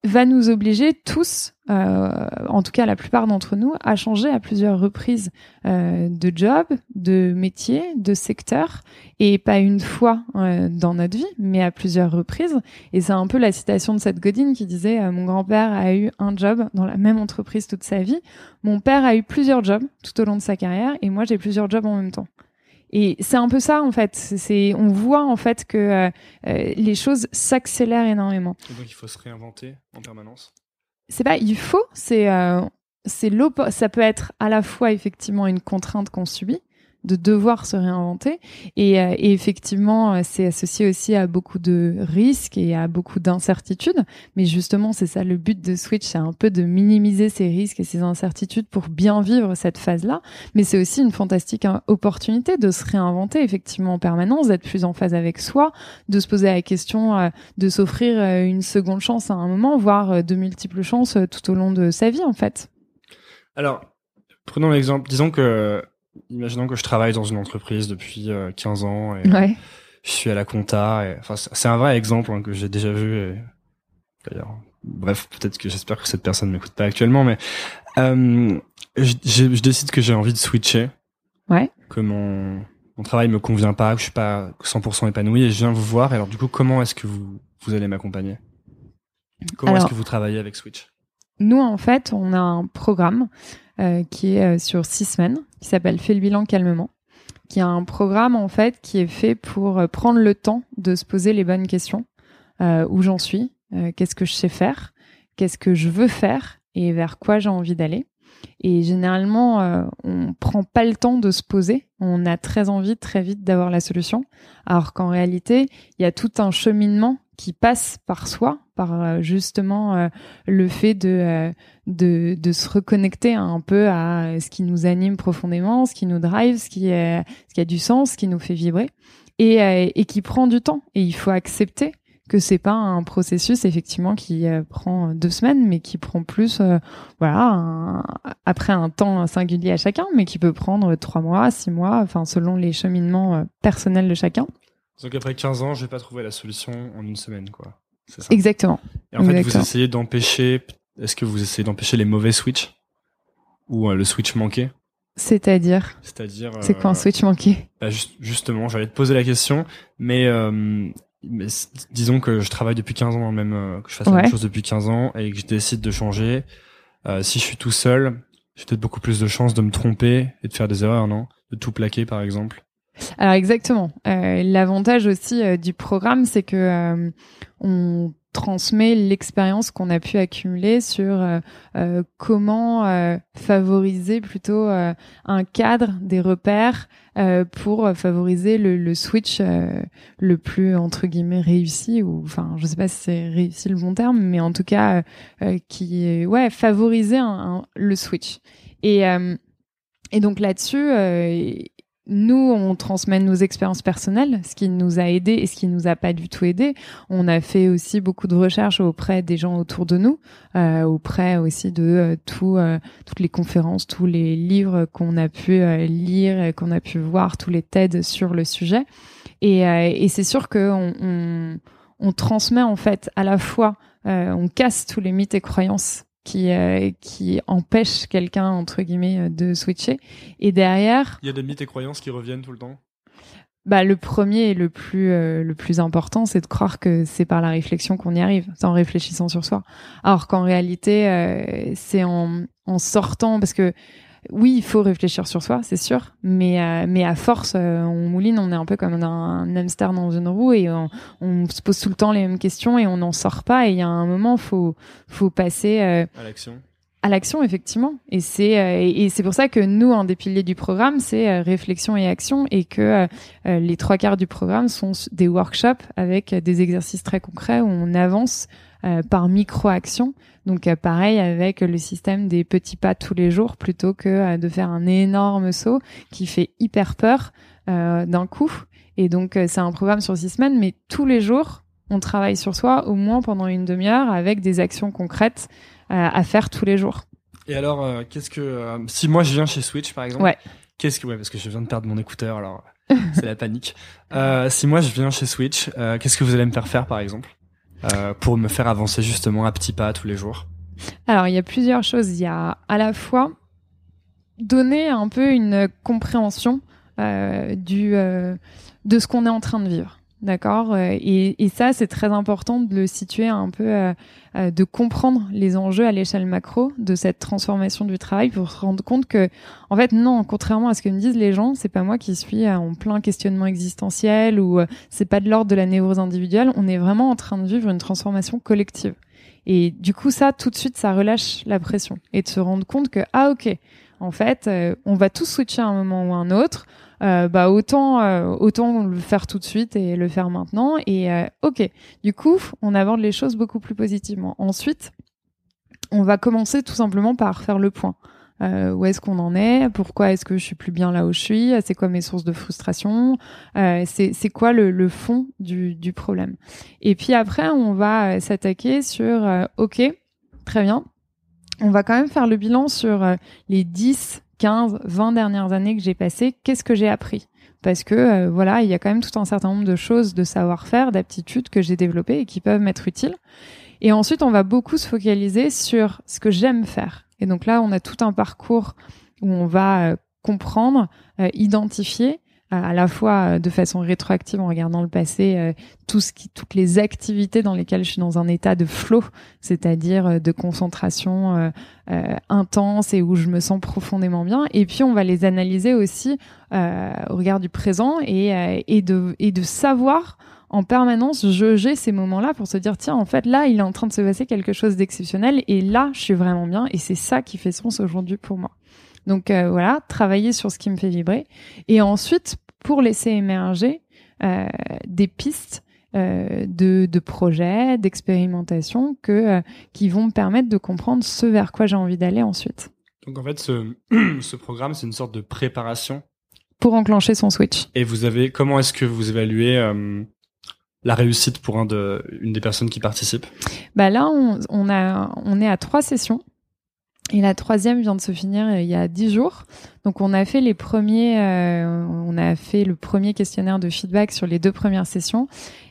va nous obliger tous, euh, en tout cas la plupart d'entre nous, à changer à plusieurs reprises euh, de job, de métier, de secteur, et pas une fois euh, dans notre vie, mais à plusieurs reprises. Et c'est un peu la citation de cette Godine qui disait euh, Mon grand-père a eu un job dans la même entreprise toute sa vie. Mon père a eu plusieurs jobs tout au long de sa carrière, et moi j'ai plusieurs jobs en même temps. Et c'est un peu ça en fait. C'est, on voit en fait que euh, euh, les choses s'accélèrent énormément. Donc il faut se réinventer en permanence. C'est pas il faut, c'est euh, c'est ça peut être à la fois effectivement une contrainte qu'on subit de devoir se réinventer. Et, euh, et effectivement euh, c'est associé aussi à beaucoup de risques et à beaucoup d'incertitudes. Mais justement c'est ça le but de Switch c'est un peu de minimiser ces risques et ces incertitudes pour bien vivre cette phase là mais c'est aussi une fantastique hein, opportunité de se réinventer effectivement en permanence d'être plus en phase avec soi de se poser la question euh, de s'offrir euh, une seconde chance à un moment voire euh, de multiples chances tout au long de sa vie en fait. Alors, prenons l'exemple. Disons que, imaginons que je travaille dans une entreprise depuis euh, 15 ans et ouais je suis à la compta. Et, enfin, c'est un vrai exemple hein, que j'ai déjà vu. et D'ailleurs, bref, peut-être que j'espère que cette personne m'écoute pas actuellement, mais euh, je, je, décide que j'ai envie de switcher. Ouais. Que mon, mon travail me convient pas, que je suis pas 100% épanoui et je viens vous voir. Alors du coup, comment est-ce que vous, vous allez m'accompagner? Comment est-ce que vous travaillez avec Switch? Nous, en fait, on a un programme euh, qui est euh, sur six semaines, qui s'appelle Fais le bilan calmement, qui est un programme en fait qui est fait pour euh, prendre le temps de se poser les bonnes questions. où j'en suis, qu'est-ce que je sais faire, qu'est-ce que je veux faire et vers quoi j'ai envie d'aller. Et généralement, euh, on prend pas le temps de se poser. On a très envie très vite d'avoir la solution. Alors qu'en réalité, il y a tout un cheminement qui passe par soi, par euh, justement euh, le fait de, de, de se reconnecter un peu à ce qui nous anime profondément, ce qui nous drive, ce qui, a du sens, ce qui nous fait vibrer, et, qui prend du temps. Et il faut accepter que c'est pas un processus effectivement qui euh, prend deux semaines, mais qui prend plus, euh, voilà, après un temps singulier à chacun, mais qui peut prendre trois mois, six mois, enfin selon les cheminements euh, personnels de chacun. Donc après 15 ans, je vais pas trouver la solution en une semaine, quoi. Ça Exactement. Et en fait, vous essayez d'empêcher, est-ce que vous essayez d'empêcher les mauvais switches ou le switch manqué? C'est-à-dire? C'est-à-dire. C'est quoi un switch manqué? bah, Justement, j'allais te poser la question, mais mais disons que je travaille depuis 15 ans dans le même, euh, que je fasse la même chose depuis 15 ans et que je décide de changer. Euh, si je suis tout seul, j'ai peut-être beaucoup plus de chances de me tromper et de faire des erreurs, non? De tout plaquer, par exemple. Alors exactement. Euh, L'avantage aussi euh, du programme, c'est que euh, on transmet l'expérience qu'on a pu accumuler sur euh, euh comment euh, favoriser plutôt euh, un cadre, des repères pour favoriser le, le switch le plus entre guillemets réussi ou enfin je sais pas si c'est réussi le bon terme, mais en tout cas qui ouais favoriser un, le switch et et donc là-dessus, nous, on transmet nos expériences personnelles, ce qui nous a aidé et ce qui nous a pas du tout aidé. On a fait aussi beaucoup de recherches auprès des gens autour de nous, euh, auprès aussi de euh, tout, euh, toutes les conférences, tous les livres qu'on a pu euh, lire, qu'on a pu voir, tous les TED sur le sujet. Et, et c'est sûr qu'on on, on, transmet en fait à la fois, on casse tous les mythes et croyances qui euh, qui empêche quelqu'un entre guillemets euh, de switcher. Et derrière il y a des mythes et croyances qui reviennent tout le temps. bah le premier et le plus euh, le plus important c'est de croire que c'est par la réflexion qu'on y arrive c'est en réfléchissant sur soi. Alors qu'en réalité c'est en en sortant parce que oui, il faut réfléchir sur soi, c'est sûr, mais euh, mais à force, euh, on mouline, on est un peu comme un, hamster dans une roue et on, on, se pose tout le temps les mêmes questions et on n'en sort pas. Et il y a un moment, faut faut passer euh, à l'action. À l'action, effectivement. Et c'est et c'est pour ça que nous, un des piliers du programme, c'est réflexion et action, et que les trois quarts du programme sont des workshops avec des exercices très concrets où on avance par micro-action donc euh, pareil avec le système des petits pas tous les jours plutôt que euh, de faire un énorme saut qui fait hyper peur euh, d'un coup. Et donc c'est un programme sur six semaines, mais tous les jours on travaille sur soi au moins pendant une demi-heure avec des actions concrètes à faire tous les jours. Et alors qu'est-ce que si moi je viens chez Switch par exemple, ouais. qu'est-ce que ouais parce que je viens de perdre mon écouteur alors c'est la panique. si moi je viens chez Switch, qu'est-ce que vous allez me faire faire par exemple? Euh, pour me faire avancer justement à petits pas tous les jours Alors, il y a plusieurs choses. Il y a à la fois donner un peu une compréhension euh, du, euh, de ce qu'on est en train de vivre. D'accord euh, et, et, ça, c'est très important de le situer un peu, euh, euh, de comprendre les enjeux à l'échelle macro de cette transformation du travail pour se rendre compte que, en fait, non, contrairement à ce que me disent les gens, c'est pas moi qui suis en plein questionnement existentiel ou c'est pas de l'ordre de la névrose individuelle. On est vraiment en train de vivre une transformation collective. Et du coup, ça, tout de suite, ça relâche la pression et de se rendre compte que, ah, ok, en fait, on va tous switcher à un moment ou à un autre. Euh, bah autant euh, autant le faire tout de suite et le faire maintenant. Et euh, ok. Du coup on aborde les choses beaucoup plus positivement. Ensuite on va commencer tout simplement par faire le point. Où est-ce qu'on en est? Pourquoi est-ce que je suis plus bien là où je suis? C'est quoi mes sources de frustration? C'est quoi le, le fond du, du, problème? Et puis après, on va s'attaquer sur OK, très bien. On va quand même faire le bilan sur les 10 15, 20 dernières années que j'ai passées, qu'est-ce que j'ai appris? Parce que euh, voilà, il y a quand même tout un certain nombre de choses, de savoir-faire, d'aptitudes que j'ai développées et qui peuvent m'être utiles. Et ensuite, on va beaucoup se focaliser sur ce que j'aime faire. Et donc là, on a tout un parcours où on va euh, comprendre, euh, identifier à la fois de façon rétroactive en regardant le passé tout ce qui, toutes les activités dans lesquelles je suis dans un état de flow, c'est-à-dire de concentration intense et où je me sens profondément bien. Et puis on va les analyser aussi au regard du présent et, et, de, et de savoir en permanence jauger ces moments-là pour se dire tiens en fait là il est en train de se passer quelque chose d'exceptionnel et là je suis vraiment bien et c'est ça qui fait sens aujourd'hui pour moi. Donc euh, voilà, travailler sur ce qui me fait vibrer et ensuite pour laisser émerger euh, des pistes euh, de, de, projets, d'expérimentation que qui vont me permettre de comprendre ce vers quoi j'ai envie d'aller ensuite. Donc en fait ce, ce programme c'est une sorte de préparation pour enclencher son switch. Et vous avez comment est-ce que vous évaluez la réussite pour un de, une des personnes qui participent Bah là, on, on, a, on est à trois sessions. Et la troisième vient de se finir euh, il y a dix jours. Donc on a fait les premiers, euh, on a fait le premier questionnaire de feedback sur les deux premières sessions.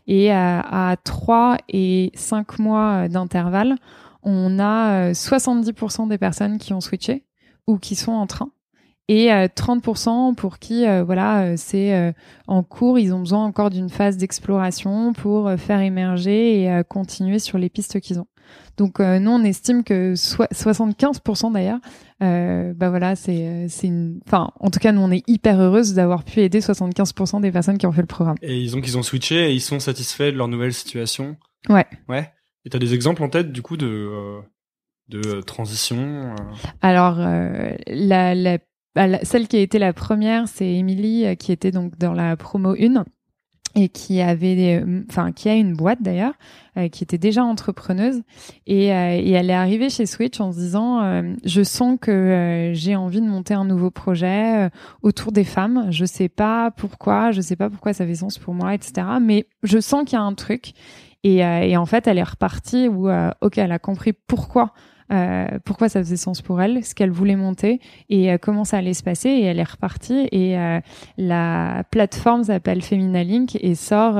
Et à, trois et cinq mois d'intervalle, on a 70% euh, des personnes qui ont switché ou qui sont en train et 30% euh, pour qui euh, voilà euh, c'est en cours ils ont besoin encore d'une phase d'exploration pour faire émerger et continuer sur les pistes qu'ils ont donc nous on estime que 75% d'ailleurs bah voilà c'est une enfin en tout cas nous on est hyper heureuse d'avoir pu aider 75% des personnes qui ont fait le programme. Et ils ont qu'ils ont switché et ils sont satisfaits de leur nouvelle situation. Ouais. Ouais. Et t'as des exemples en tête du coup de de transition Alors, la, la bah, celle qui a été la première, c'est Émilie euh, qui était donc dans la promo 1 et qui avait enfin qui a une boîte d'ailleurs euh, qui était déjà entrepreneuse. Et, euh, et, elle est arrivée chez Switch en se disant je sens que j'ai envie de monter un nouveau projet autour des femmes. Je sais pas pourquoi je sais pas pourquoi ça fait sens pour moi etc mais je sens qu'il y a un truc et, et en fait elle est repartie où ok elle a compris pourquoi euh, pourquoi ça faisait sens pour elle, ce qu'elle voulait monter et euh, comment ça allait se passer. Et elle est repartie. Et euh, la plateforme s'appelle Femina Link et sort.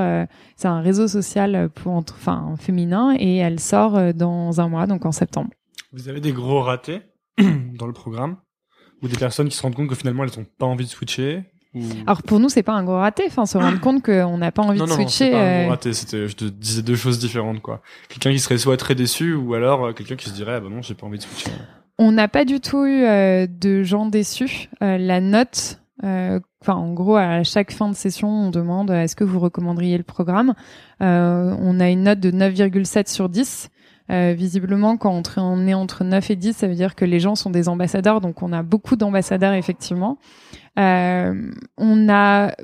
c'est un réseau social pour enfin féminin et elle sort dans un mois, donc en septembre. Vous avez des gros ratés dans le programme ou des personnes qui se rendent compte que finalement elles n'ont pas envie de switcher? Alors pour nous, c'est pas un gros raté. Enfin, se rendre compte qu'on n'a pas envie de switcher. Non, non, pas un gros raté. C'était, je te disais deux choses différentes, quoi. Quelqu'un qui serait soit très déçu ou alors euh, quelqu'un qui se dirait, ah bah non, j'ai pas envie de switcher. On n'a pas du tout eu euh, de gens déçus. Euh, la note, enfin, en gros, à chaque fin de session, on demande est-ce que vous recommanderiez le programme? on a une note de 9,7 sur 10. Euh, visiblement, quand on est entre 9 et 10, ça veut dire que les gens sont des ambassadeurs, donc on a beaucoup d'ambassadeurs, effectivement. Euh, on a...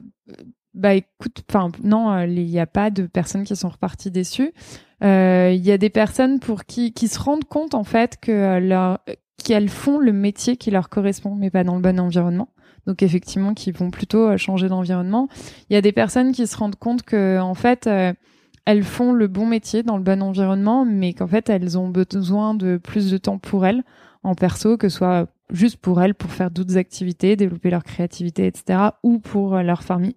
Bah écoute, enfin non, euh, il n'y a pas de personnes qui sont reparties déçues. Il y a des personnes pour qui, qui se rendent compte, en fait, que leur, qu'elles font le métier qui leur correspond, mais pas dans le bon environnement donc effectivement qui vont plutôt changer d'environnement. Il y a des personnes qui se rendent compte que en fait elles font le bon métier dans le bon environnement, mais qu'en fait elles ont besoin de plus de temps pour elles en perso, que ce soit juste pour elles pour faire d'autres activités, développer leur créativité, etc., ou pour leur famille.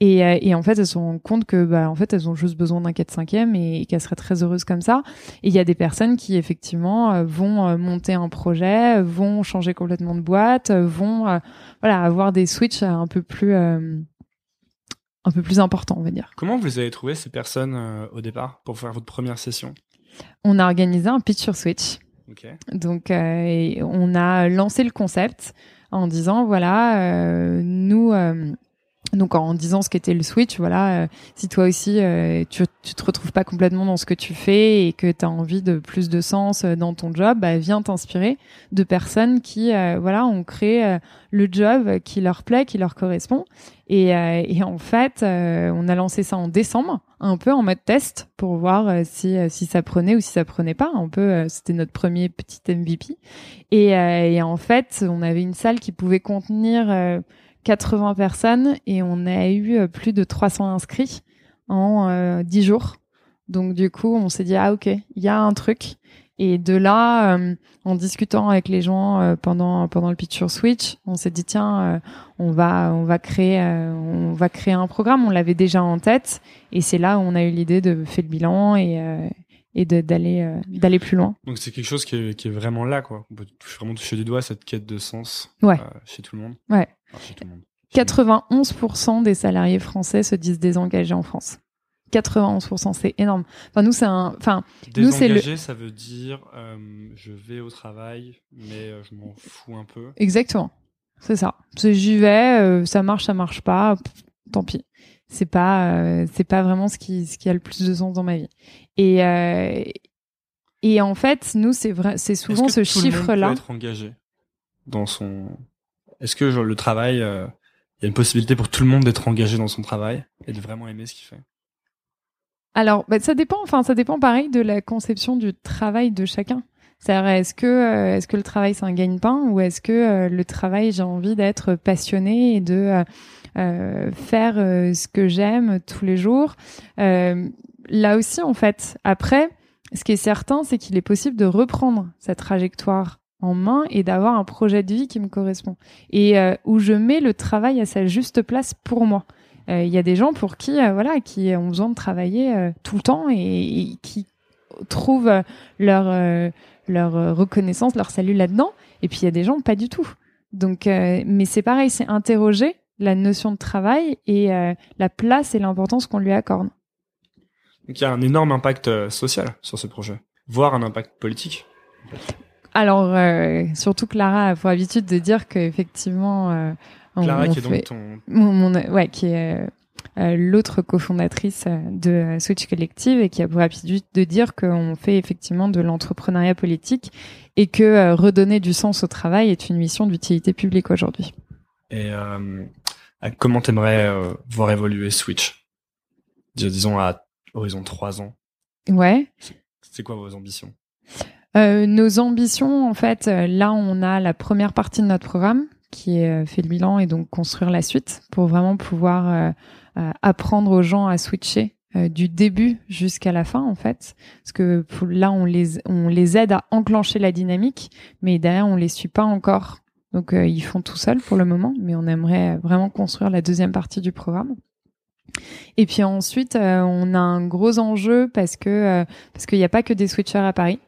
Et, euh, et en fait, elles se rendent compte que, bah, en fait, elles ont juste besoin d'un 4 5 et, et qu'elles seraient très heureuses comme ça. Et il y a des personnes qui, effectivement, euh, vont euh, monter un projet, vont changer complètement de boîte, vont, voilà, avoir des switches un peu plus, un peu plus important, on va dire. Comment vous avez trouvé ces personnes euh, au départ pour faire votre première session? On a organisé un pitch sur Switch. Donc, euh, on a lancé le concept en disant voilà, euh, nous donc en disant ce qu'était le Switch, voilà, euh, si toi aussi euh, tu, tu te retrouves pas complètement dans ce que tu fais et que tu as envie de plus de sens euh, dans ton job, bah, viens t'inspirer de personnes qui voilà ont créé le job qui leur plaît, qui leur correspond. Et, et en fait, on a lancé ça en décembre, un peu en mode test pour voir si si ça prenait ou si ça prenait pas. Un peu, c'était notre premier petit MVP. Et, et en fait, on avait une salle qui pouvait contenir 80 personnes et on a eu euh, plus de 300 inscrits en 10 euh, jours. Donc du coup, on s'est dit ah ok, il y a un truc. Et de là, euh, en discutant avec les gens pendant pendant le pitch sur Switch, on s'est dit tiens, on va on va créer on va créer un programme. On l'avait déjà en tête et c'est là où on a eu l'idée de faire le bilan et et d'aller euh, d'aller plus loin. Donc c'est quelque chose qui est, qui est, vraiment là, quoi. On peut vraiment toucher du doigt cette quête de sens ouais. euh, chez tout le monde. Ouais. Enfin, chez tout le monde. 91% des salariés français se disent désengagés en France. 91%, c'est énorme. Enfin, nous, c'est un. Enfin, nous, c'est le. Désengagé, ça veut dire euh, je vais au travail, mais euh, je m'en fous un peu. Exactement. C'est ça. C'est j'y vais, euh, ça marche, ça marche pas, pff, tant pis. C'est pas, euh, c'est pas vraiment ce qui, ce qui a le plus de sens dans ma vie. Et euh, et en fait, nous, c'est vrai, c'est souvent ce que tout le monde chiffre-là. peut être engagé dans son. Est-ce que genre, le travail, euh, il y a une possibilité pour tout le monde d'être engagé dans son travail et de vraiment aimer ce qu'il fait? Alors, bah, ça dépend. Enfin, ça dépend pareil de la conception du travail de chacun. C'est-à-dire, est-ce que, euh, est-ce que le travail c'est un gagne-pain ou est-ce que euh, le travail j'ai envie d'être passionné et de euh, euh, faire euh, ce que j'aime tous les jours. Euh, là aussi, en fait, après, ce qui est certain, c'est qu'il est possible de reprendre cette trajectoire en main et d'avoir un projet de vie qui me correspond et euh, où je mets le travail à sa juste place pour moi. Euh, Il y a des gens pour qui, euh, voilà, qui ont besoin de travailler euh, tout le temps et, et qui trouvent euh, leur euh, leur euh, reconnaissance, leur salut là-dedans. Et puis il y a des gens pas du tout. Donc, euh, mais c'est pareil, c'est interroger la notion de travail et euh, la place et l'importance qu'on lui accorde. Donc il y a un énorme impact euh, social sur ce projet, voire un impact politique. Alors, euh, surtout Clara a pour habitude de dire qu'effectivement, euh, Clara, on qui est donc ton. mon, mon- ouais, qui est euh, l'autre cofondatrice de Switch Collective et qui a pour habitude de dire qu'on fait effectivement de l'entrepreneuriat politique et que euh, redonner du sens au travail est une mission d'utilité publique aujourd'hui. Et euh, comment t'aimerais euh, voir évoluer Switch? Dis- Disons à horizon 3 ans. Ouais. C'est quoi vos ambitions? Euh, nos ambitions, en fait, euh, là, on a la première partie de notre programme qui est euh, fait le bilan et donc construire la suite pour vraiment pouvoir euh, euh, apprendre aux gens à switcher euh, du début jusqu'à la fin, en fait. Parce que là, on les, on les aide à enclencher la dynamique, mais derrière, on les suit pas encore. Donc, euh, ils font tout seuls pour le moment, mais on aimerait vraiment construire la deuxième partie du programme. Et puis ensuite, euh, on a un gros enjeu parce que euh, parce qu'il n'y a pas que des switchers à Paris.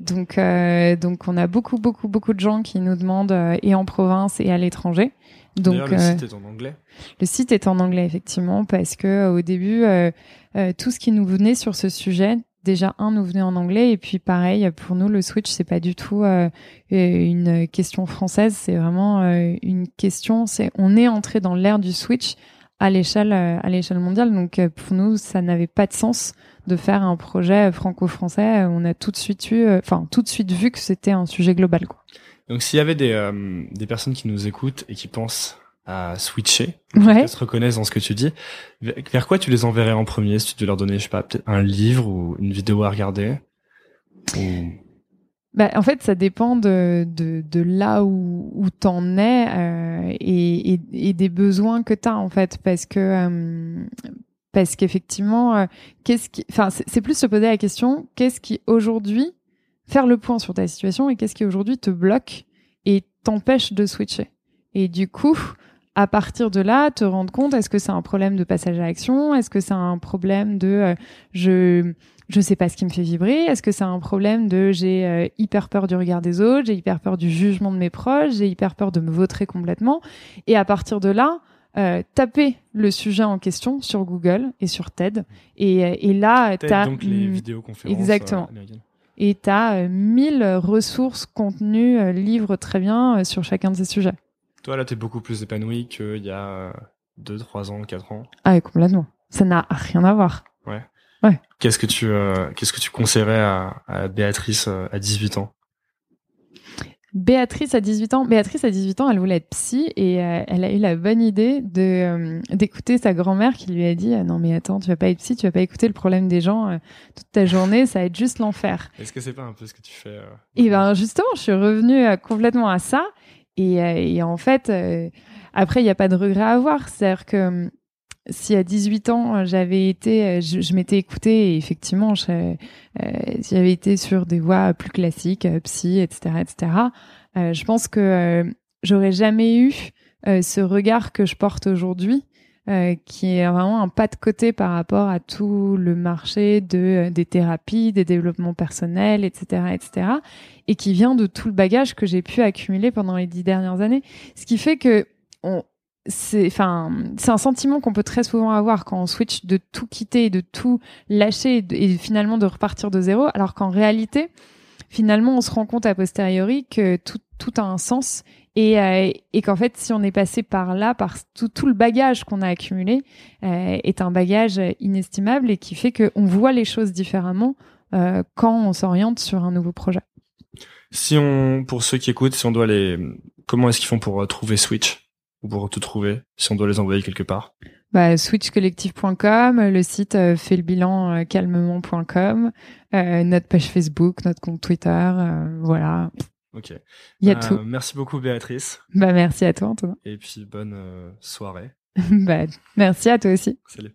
Donc, euh, donc on a beaucoup, beaucoup, beaucoup de gens qui nous demandent euh, et en province et à l'étranger. Donc, le euh, site est en anglais. le site est en anglais effectivement parce que au début, euh, euh, tout ce qui nous venait sur ce sujet, déjà un nous venait en anglais et puis pareil pour nous le switch c'est pas du tout euh, une question française, c'est vraiment euh, une question. C'est on est entré dans l'ère du switch à l'échelle euh, à l'échelle mondiale. Donc euh, pour nous, ça n'avait pas de sens de faire un projet franco-français. On a tout de suite eu, euh, enfin tout de suite vu que c'était un sujet global. Quoi. Donc s'il y avait des, euh, des personnes qui nous écoutent et qui pensent à switcher, Ouais. se reconnaissent dans ce que tu dis, vers quoi tu les enverrais en premier si tu devais leur donner, je sais pas, peut-être un livre ou une vidéo à regarder ou... Bah, en fait, ça dépend de, de, de là où, où t'en es euh, et, et, et des besoins que t'as en fait, parce que euh, parce qu'effectivement, euh, qu'est-ce qui, enfin, c'est c'est plus se poser la question, qu'est-ce qui aujourd'hui faire le point sur ta situation et qu'est-ce qui aujourd'hui te bloque et t'empêche de switcher. Et du coup, à partir de là, te rendre compte, est-ce que c'est un problème de passage à l'action? Est-ce que c'est un problème de euh, je je sais pas ce qui me fait vibrer? Est-ce que c'est un problème de j'ai euh, hyper peur du regard des autres, j'ai hyper peur du jugement de mes proches, j'ai hyper peur de me vautrer complètement? Et à partir de là, euh, taper le sujet en question sur Google et sur TED. Et, et là, Peut-être t'as donc les vidéoconférences exactement. américaines. et t'as euh, 1000 ressources, contenus, livres très bien sur chacun de ces sujets. Toi là, t'es beaucoup plus épanoui qu'il y a 2, 3 ans, 4 ans. Ah, complètement. Ça n'a rien à voir. Qu'est-ce que tu euh, qu'est-ce que tu conseillerais à, à Béatrice euh, à 18 ans? Béatrice a 18 ans. Béatrice a 18 ans, elle voulait être psy et euh, elle a eu la bonne idée de euh, d'écouter sa grand-mère qui lui a dit euh, non mais attends tu vas pas être psy, tu vas pas écouter le problème des gens euh, toute ta journée, ça va être juste l'enfer. Est-ce que c'est pas un peu ce que tu fais euh, Et ben justement, je suis revenue euh, complètement à ça et, euh, et en fait euh, après il y a pas de regret à avoir, c'est-à-dire que euh, si à 18 ans euh, j'avais été, je, m'étais écoutée et effectivement je- euh, j'avais été sur des voies plus classiques, psy, etc., etc. euh, je pense que euh, j'aurais jamais eu ce regard que je porte aujourd'hui euh, qui est vraiment un pas de côté par rapport à tout le marché de des thérapies, des développements personnels, etc., etc., et qui vient de tout le bagage que j'ai pu accumuler pendant les dix dernières années. Ce qui fait que on, c'est enfin c'est un sentiment qu'on peut très souvent avoir quand on switch de tout quitter de tout lâcher et, finalement de repartir de zéro alors qu'en réalité finalement on se rend compte a posteriori que tout, tout a un sens et, euh, et qu'en fait si on est passé par là par tout, tout le bagage qu'on a accumulé euh, est un bagage inestimable et qui fait qu'on voit les choses différemment euh, quand on s'oriente sur un nouveau projet. Si on pour ceux qui écoutent si on doit les comment est-ce qu'ils font pour trouver Switch? Ou pour te trouver si on doit les envoyer quelque part? Bah, switchcollective.com, le site euh, fait le bilan euh, calmement.com, euh, notre page Facebook, notre compte Twitter, euh, voilà. Ok. Il y a Bah, tout. Merci beaucoup Béatrice. Bah, merci à toi, Antonin. Et puis bonne euh, soirée. bah, merci à toi aussi. Salut.